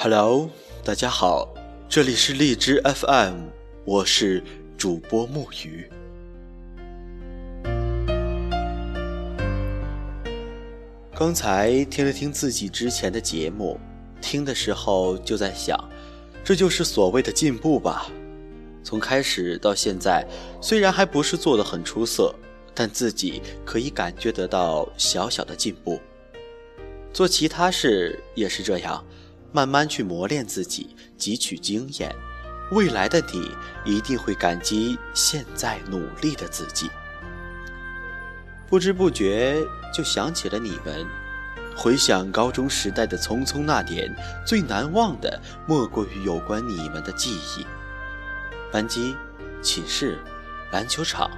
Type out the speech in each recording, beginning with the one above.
Hello，大家好，这里是荔枝 FM，我是主播木鱼。刚才听了听自己之前的节目，听的时候就在想，这就是所谓的进步吧。从开始到现在，虽然还不是做的很出色，但自己可以感觉得到小小的进步。做其他事也是这样。慢慢去磨练自己，汲取经验，未来的你一定会感激现在努力的自己。不知不觉就想起了你们，回想高中时代的匆匆那年，最难忘的莫过于有关你们的记忆。班级、寝室、篮球场，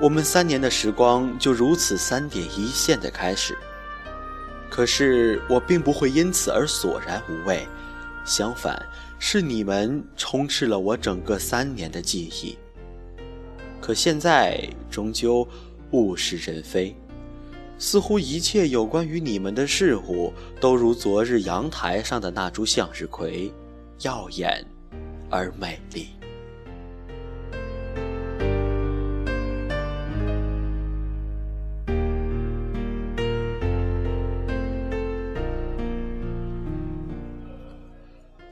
我们三年的时光就如此三点一线的开始。可是我并不会因此而索然无味，相反，是你们充斥了我整个三年的记忆。可现在终究物是人非，似乎一切有关于你们的事物，都如昨日阳台上的那株向日葵，耀眼而美丽。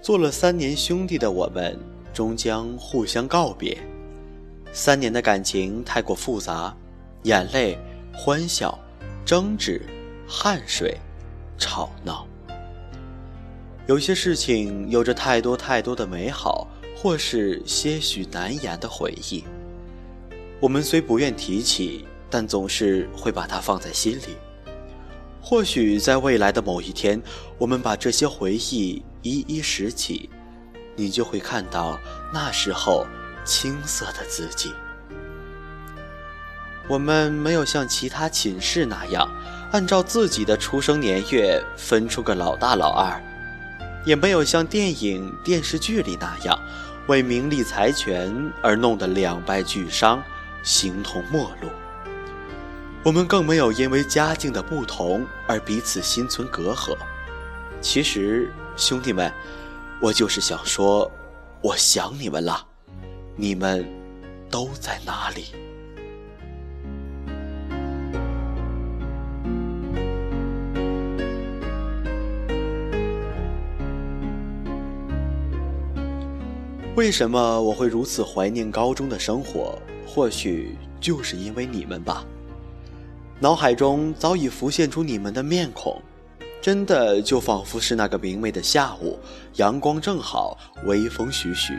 做了三年兄弟的我们，终将互相告别。三年的感情太过复杂，眼泪、欢笑、争执、汗水、吵闹。有些事情有着太多太多的美好，或是些许难言的回忆。我们虽不愿提起，但总是会把它放在心里。或许在未来的某一天，我们把这些回忆。一一拾起，你就会看到那时候青涩的自己。我们没有像其他寝室那样，按照自己的出生年月分出个老大老二，也没有像电影电视剧里那样，为名利财权而弄得两败俱伤，形同陌路。我们更没有因为家境的不同而彼此心存隔阂。其实。兄弟们，我就是想说，我想你们了，你们都在哪里？为什么我会如此怀念高中的生活？或许就是因为你们吧。脑海中早已浮现出你们的面孔。真的就仿佛是那个明媚的下午，阳光正好，微风徐徐，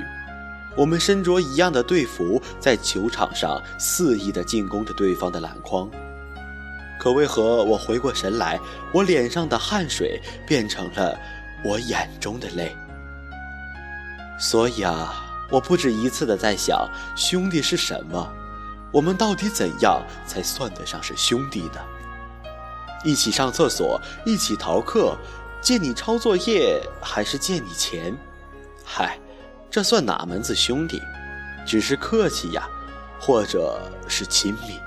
我们身着一样的队服，在球场上肆意地进攻着对方的篮筐。可为何我回过神来，我脸上的汗水变成了我眼中的泪？所以啊，我不止一次地在想，兄弟是什么？我们到底怎样才算得上是兄弟呢？一起上厕所，一起逃课，借你抄作业还是借你钱？嗨，这算哪门子兄弟？只是客气呀，或者是亲密。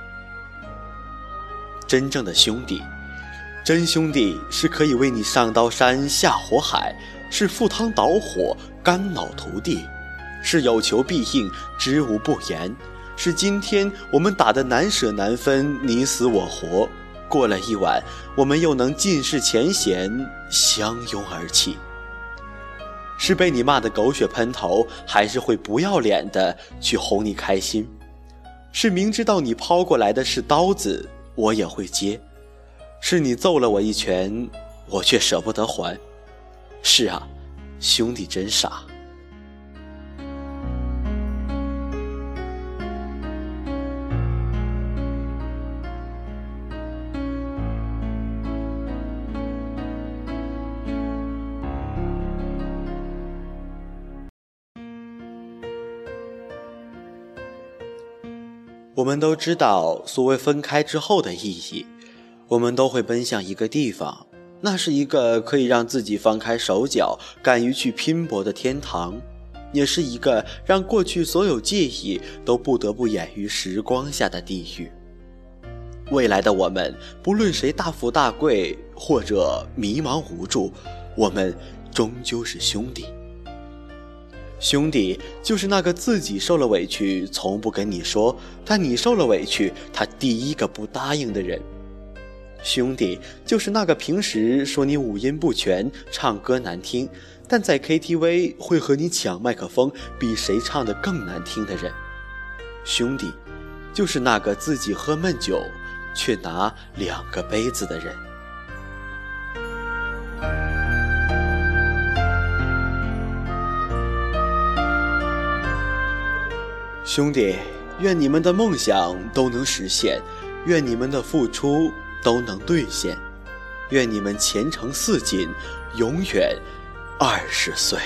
真正的兄弟，真兄弟是可以为你上刀山下火海，是赴汤蹈火肝脑涂地，是有求必应知无不言，是今天我们打得难舍难分你死我活。过了一晚，我们又能尽释前嫌，相拥而泣。是被你骂得狗血喷头，还是会不要脸的去哄你开心？是明知道你抛过来的是刀子，我也会接？是你揍了我一拳，我却舍不得还？是啊，兄弟真傻。我们都知道所谓分开之后的意义，我们都会奔向一个地方，那是一个可以让自己放开手脚、敢于去拼搏的天堂，也是一个让过去所有记忆都不得不掩于时光下的地狱。未来的我们，不论谁大富大贵或者迷茫无助，我们终究是兄弟。兄弟就是那个自己受了委屈从不跟你说，但你受了委屈，他第一个不答应的人。兄弟就是那个平时说你五音不全、唱歌难听，但在 KTV 会和你抢麦克风，比谁唱的更难听的人。兄弟就是那个自己喝闷酒，却拿两个杯子的人。兄弟，愿你们的梦想都能实现，愿你们的付出都能兑现，愿你们前程似锦，永远二十岁。